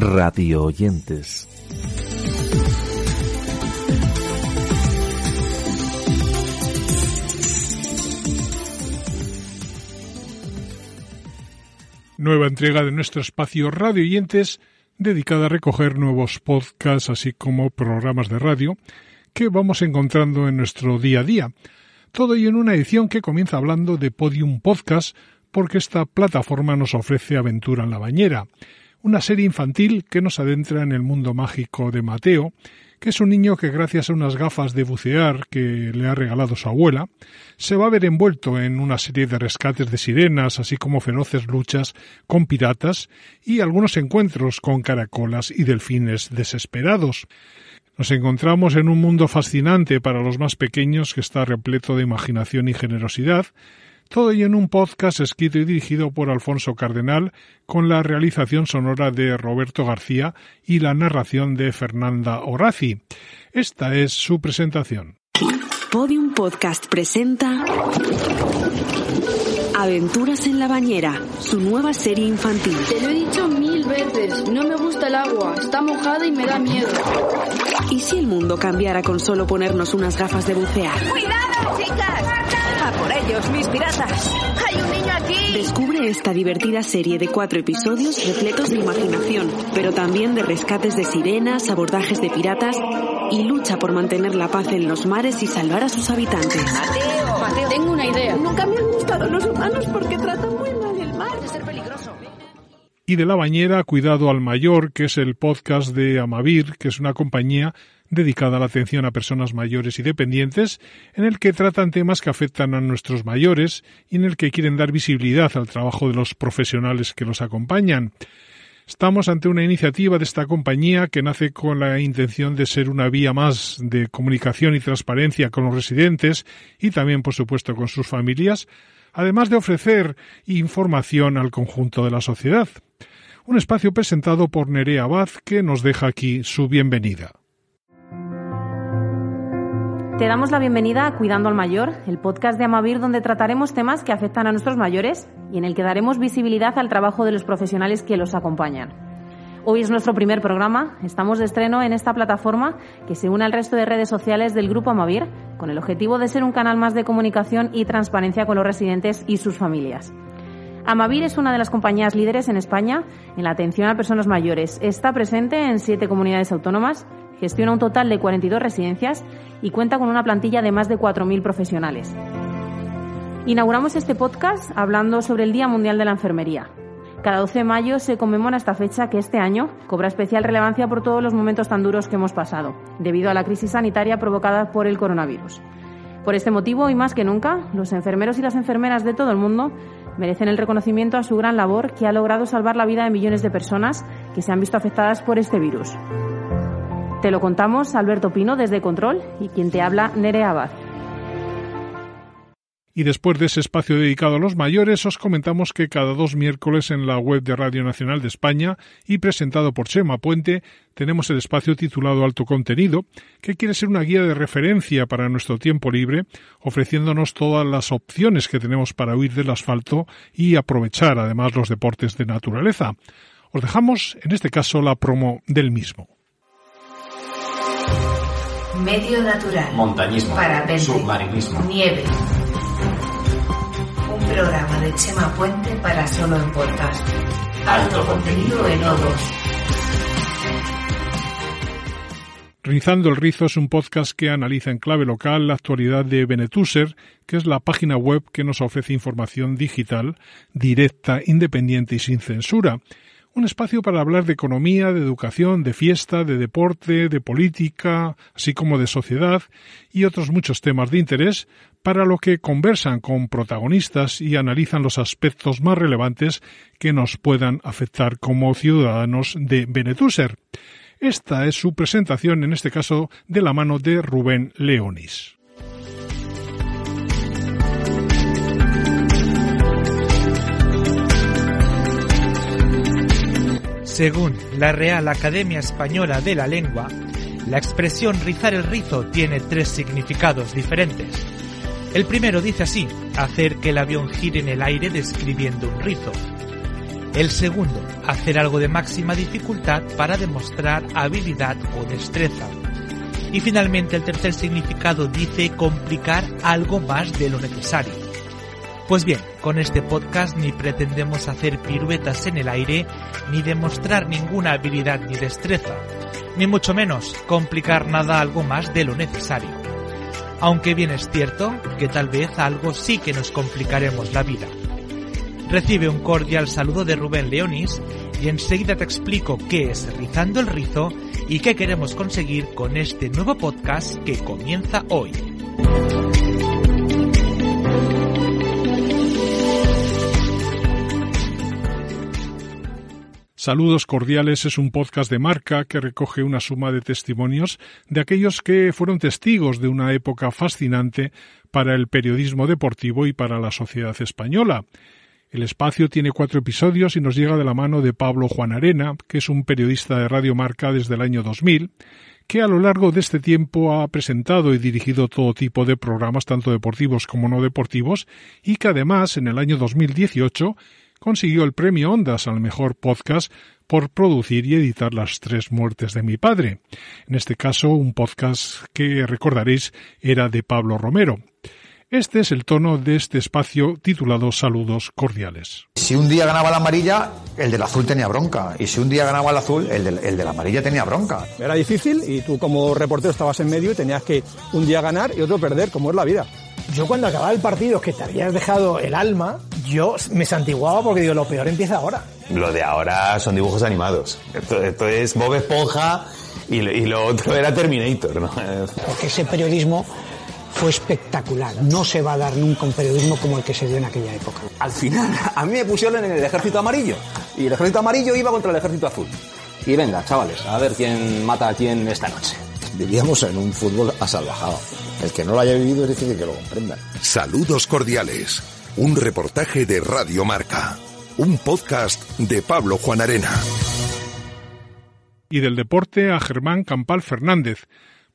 radio oyentes. Nueva entrega de nuestro espacio Radio Oyentes dedicada a recoger nuevos podcasts así como programas de radio que vamos encontrando en nuestro día a día. Todo ello en una edición que comienza hablando de Podium Podcast porque esta plataforma nos ofrece Aventura en la Bañera, una serie infantil que nos adentra en el mundo mágico de Mateo, que es un niño que gracias a unas gafas de bucear que le ha regalado su abuela, se va a ver envuelto en una serie de rescates de sirenas, así como feroces luchas con piratas y algunos encuentros con caracolas y delfines desesperados. Nos encontramos en un mundo fascinante para los más pequeños que está repleto de imaginación y generosidad, todo ello en un podcast escrito y dirigido por Alfonso Cardenal, con la realización sonora de Roberto García y la narración de Fernanda Horaci. Esta es su presentación. Podium Podcast presenta Aventuras en la bañera, su nueva serie infantil. Te lo he dicho mil veces, no me gusta el agua, está mojada y me da miedo. ¿Y si el mundo cambiara con solo ponernos unas gafas de bucear? ¡Cuidado, chicas! ¡A por ellos, mis piratas! ¡Hay un niño aquí! Descubre esta divertida serie de cuatro episodios repletos de imaginación, pero también de rescates de sirenas, abordajes de piratas y lucha por mantener la paz en los mares y salvar a sus habitantes. Mateo, Mateo, Tengo una idea. nunca me han gustado los humanos porque tratan muy mal el mar. Puede ser peligroso. Y de la bañera, Cuidado al Mayor, que es el podcast de Amavir, que es una compañía dedicada a la atención a personas mayores y dependientes, en el que tratan temas que afectan a nuestros mayores y en el que quieren dar visibilidad al trabajo de los profesionales que los acompañan. Estamos ante una iniciativa de esta compañía que nace con la intención de ser una vía más de comunicación y transparencia con los residentes y también, por supuesto, con sus familias, además de ofrecer información al conjunto de la sociedad. Un espacio presentado por Nerea Abad que nos deja aquí su bienvenida. Te damos la bienvenida a Cuidando al Mayor, el podcast de Amavir donde trataremos temas que afectan a nuestros mayores y en el que daremos visibilidad al trabajo de los profesionales que los acompañan. Hoy es nuestro primer programa, estamos de estreno en esta plataforma que se une al resto de redes sociales del Grupo Amavir con el objetivo de ser un canal más de comunicación y transparencia con los residentes y sus familias. Amavir es una de las compañías líderes en España en la atención a personas mayores. Está presente en siete comunidades autónomas, gestiona un total de 42 residencias y cuenta con una plantilla de más de 4.000 profesionales. Inauguramos este podcast hablando sobre el Día Mundial de la Enfermería. Cada 12 de mayo se conmemora esta fecha que este año cobra especial relevancia por todos los momentos tan duros que hemos pasado, debido a la crisis sanitaria provocada por el coronavirus. Por este motivo, y más que nunca, los enfermeros y las enfermeras de todo el mundo merecen el reconocimiento a su gran labor que ha logrado salvar la vida de millones de personas que se han visto afectadas por este virus. Te lo contamos Alberto Pino desde Control y quien te habla Nerea Abad. Y después de ese espacio dedicado a los mayores, os comentamos que cada dos miércoles en la web de Radio Nacional de España y presentado por Chema Puente, tenemos el espacio titulado Alto Contenido, que quiere ser una guía de referencia para nuestro tiempo libre, ofreciéndonos todas las opciones que tenemos para huir del asfalto y aprovechar además los deportes de naturaleza. Os dejamos, en este caso, la promo del mismo. Medio natural. Montañismo. Parapente. Submarinismo. Nieve. Programa de Chema Puente para solo en podcast. Alto contenido en O2. Rizando el Rizo es un podcast que analiza en clave local la actualidad de Benetuser, que es la página web que nos ofrece información digital, directa, independiente y sin censura. Un espacio para hablar de economía, de educación, de fiesta, de deporte, de política, así como de sociedad y otros muchos temas de interés, para lo que conversan con protagonistas y analizan los aspectos más relevantes que nos puedan afectar como ciudadanos de Benetuser. Esta es su presentación, en este caso, de la mano de Rubén Leonis. Según la Real Academia Española de la Lengua, la expresión rizar el rizo tiene tres significados diferentes. El primero dice así, hacer que el avión gire en el aire describiendo un rizo. El segundo, hacer algo de máxima dificultad para demostrar habilidad o destreza. Y finalmente el tercer significado dice complicar algo más de lo necesario. Pues bien, con este podcast ni pretendemos hacer piruetas en el aire, ni demostrar ninguna habilidad ni destreza, ni mucho menos complicar nada algo más de lo necesario. Aunque bien es cierto que tal vez algo sí que nos complicaremos la vida. Recibe un cordial saludo de Rubén Leonis y enseguida te explico qué es Rizando el Rizo y qué queremos conseguir con este nuevo podcast que comienza hoy. Saludos cordiales es un podcast de marca que recoge una suma de testimonios de aquellos que fueron testigos de una época fascinante para el periodismo deportivo y para la sociedad española. El espacio tiene cuatro episodios y nos llega de la mano de Pablo Juan Arena, que es un periodista de Radio Marca desde el año 2000, que a lo largo de este tiempo ha presentado y dirigido todo tipo de programas, tanto deportivos como no deportivos, y que además en el año 2018 consiguió el premio Ondas al mejor podcast por producir y editar las tres muertes de mi padre. En este caso, un podcast que recordaréis era de Pablo Romero. Este es el tono de este espacio titulado Saludos Cordiales. Si un día ganaba la amarilla, el del azul tenía bronca. Y si un día ganaba el azul, el, del, el de la amarilla tenía bronca. Era difícil y tú como reportero estabas en medio y tenías que un día ganar y otro perder, como es la vida. Yo cuando acababa el partido que te habías dejado el alma, yo me santiguaba porque digo, lo peor empieza ahora. Lo de ahora son dibujos animados. Esto, es Bob Esponja y, y, lo otro era Terminator, ¿no? Porque ese periodismo fue espectacular. No se va a dar nunca un periodismo como el que se dio en aquella época. Al final, a mí me pusieron en el ejército amarillo. Y el ejército amarillo iba contra el ejército azul. Y venga, chavales, a ver quién mata a quién esta noche. Vivíamos en un fútbol asalvajado. El que no lo haya vivido es difícil que lo comprenda. Saludos cordiales. Un reportaje de Radio Marca. Un podcast de Pablo Juan Arena. Y del deporte a Germán Campal Fernández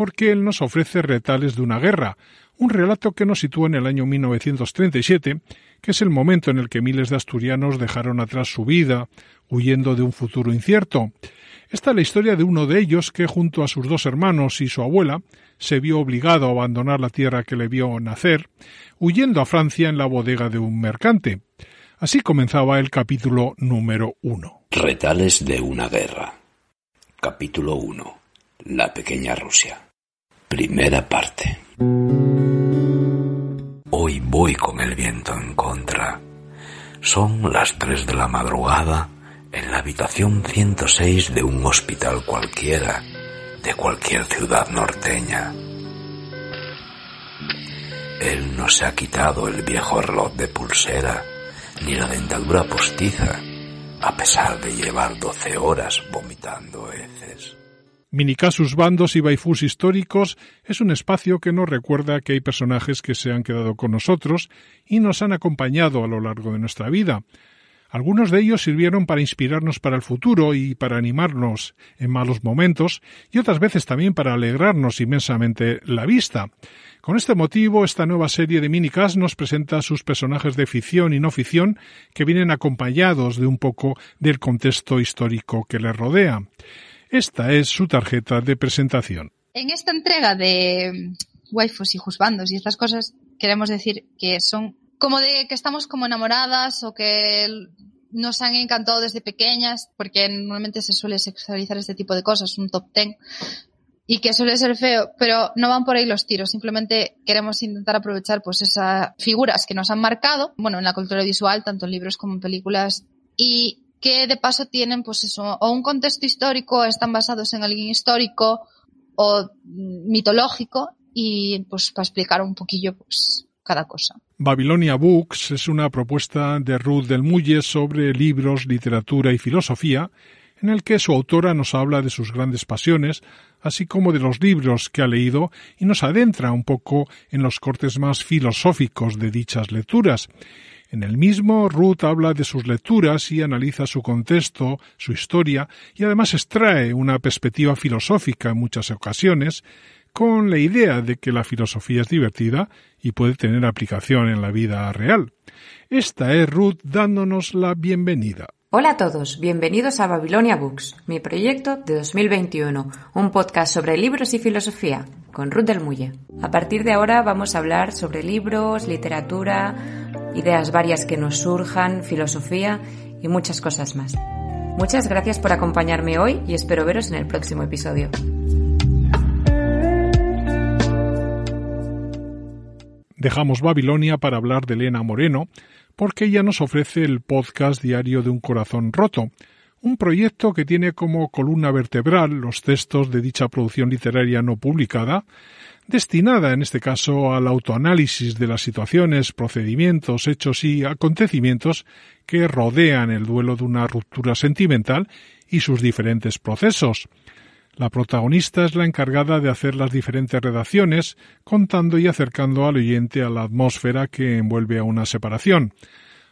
porque él nos ofrece retales de una guerra, un relato que nos sitúa en el año 1937, que es el momento en el que miles de asturianos dejaron atrás su vida, huyendo de un futuro incierto. Esta es la historia de uno de ellos que, junto a sus dos hermanos y su abuela, se vio obligado a abandonar la tierra que le vio nacer, huyendo a Francia en la bodega de un mercante. Así comenzaba el capítulo número uno. Retales de una guerra. Capítulo 1. La pequeña Rusia. Primera parte. Hoy voy con el viento en contra. Son las tres de la madrugada en la habitación 106 de un hospital cualquiera, de cualquier ciudad norteña. Él no se ha quitado el viejo reloj de pulsera, ni la dentadura postiza, a pesar de llevar doce horas vomitando heces. Minicasus Bandos y Baifús Históricos es un espacio que nos recuerda que hay personajes que se han quedado con nosotros y nos han acompañado a lo largo de nuestra vida. Algunos de ellos sirvieron para inspirarnos para el futuro y para animarnos en malos momentos y otras veces también para alegrarnos inmensamente la vista. Con este motivo, esta nueva serie de minicas nos presenta sus personajes de ficción y no ficción que vienen acompañados de un poco del contexto histórico que les rodea. Esta es su tarjeta de presentación. En esta entrega de waifus y juzbandos y estas cosas, queremos decir que son como de que estamos como enamoradas o que nos han encantado desde pequeñas, porque normalmente se suele sexualizar este tipo de cosas, un top ten, y que suele ser feo, pero no van por ahí los tiros, simplemente queremos intentar aprovechar pues esas figuras que nos han marcado, bueno, en la cultura visual, tanto en libros como en películas, y que de paso tienen pues eso, o un contexto histórico, están basados en alguien histórico o mitológico y pues para explicar un poquillo pues cada cosa. Babilonia Books es una propuesta de Ruth del Mulle sobre libros, literatura y filosofía, en el que su autora nos habla de sus grandes pasiones, así como de los libros que ha leído y nos adentra un poco en los cortes más filosóficos de dichas lecturas. En el mismo, Ruth habla de sus lecturas y analiza su contexto, su historia, y además extrae una perspectiva filosófica en muchas ocasiones, con la idea de que la filosofía es divertida y puede tener aplicación en la vida real. Esta es Ruth dándonos la bienvenida. Hola a todos, bienvenidos a Babilonia Books, mi proyecto de 2021, un podcast sobre libros y filosofía, con Ruth del Mulle. A partir de ahora vamos a hablar sobre libros, literatura, ideas varias que nos surjan, filosofía y muchas cosas más. Muchas gracias por acompañarme hoy y espero veros en el próximo episodio. Dejamos Babilonia para hablar de Elena Moreno, porque ella nos ofrece el podcast diario de un corazón roto, un proyecto que tiene como columna vertebral los textos de dicha producción literaria no publicada, destinada en este caso al autoanálisis de las situaciones, procedimientos, hechos y acontecimientos que rodean el duelo de una ruptura sentimental y sus diferentes procesos. La protagonista es la encargada de hacer las diferentes redacciones, contando y acercando al oyente a la atmósfera que envuelve a una separación.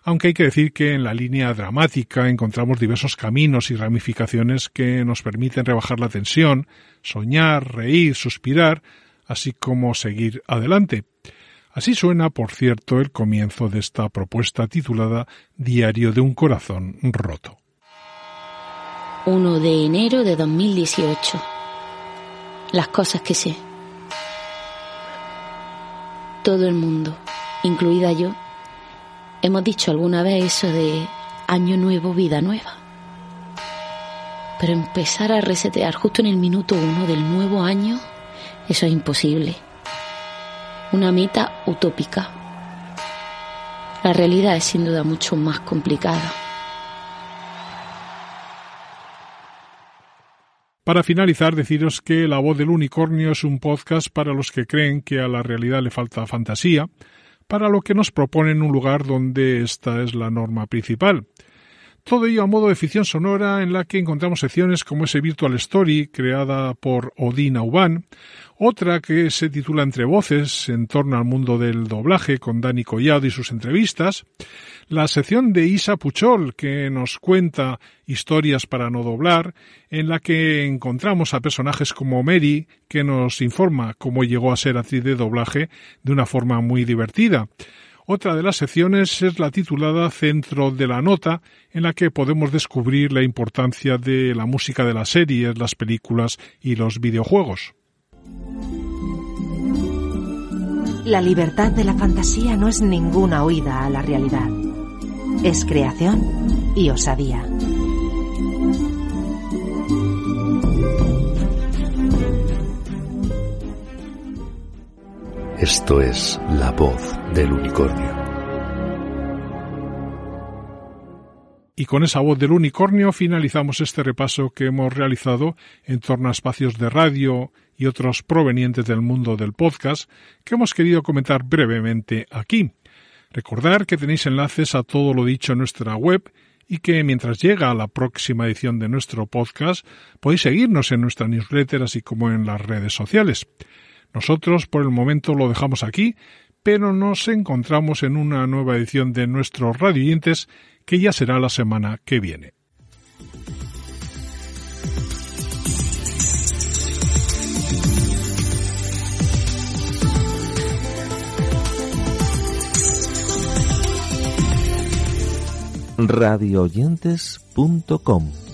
Aunque hay que decir que en la línea dramática encontramos diversos caminos y ramificaciones que nos permiten rebajar la tensión, soñar, reír, suspirar, así como seguir adelante. Así suena, por cierto, el comienzo de esta propuesta titulada Diario de un corazón roto. 1 de enero de 2018. Las cosas que sé. Todo el mundo, incluida yo, hemos dicho alguna vez eso de año nuevo, vida nueva. Pero empezar a resetear justo en el minuto uno del nuevo año, eso es imposible. Una meta utópica. La realidad es sin duda mucho más complicada. Para finalizar, deciros que La voz del unicornio es un podcast para los que creen que a la realidad le falta fantasía, para lo que nos proponen un lugar donde esta es la norma principal. Todo ello a modo de ficción sonora en la que encontramos secciones como ese Virtual Story creada por Odin Auban, otra que se titula Entre Voces en torno al mundo del doblaje con Dani Collado y sus entrevistas, la sección de Isa Puchol que nos cuenta historias para no doblar, en la que encontramos a personajes como Mary que nos informa cómo llegó a ser actriz de doblaje de una forma muy divertida. Otra de las secciones es la titulada Centro de la Nota, en la que podemos descubrir la importancia de la música de las series, las películas y los videojuegos. La libertad de la fantasía no es ninguna huida a la realidad. Es creación y osadía. Esto es La Voz del Unicornio. Y con esa voz del unicornio finalizamos este repaso que hemos realizado en torno a espacios de radio y otros provenientes del mundo del podcast que hemos querido comentar brevemente aquí. Recordar que tenéis enlaces a todo lo dicho en nuestra web y que mientras llega la próxima edición de nuestro podcast podéis seguirnos en nuestra newsletter así como en las redes sociales. Nosotros por el momento lo dejamos aquí, pero nos encontramos en una nueva edición de nuestros radioyentes que ya será la semana que viene. radioyentes.com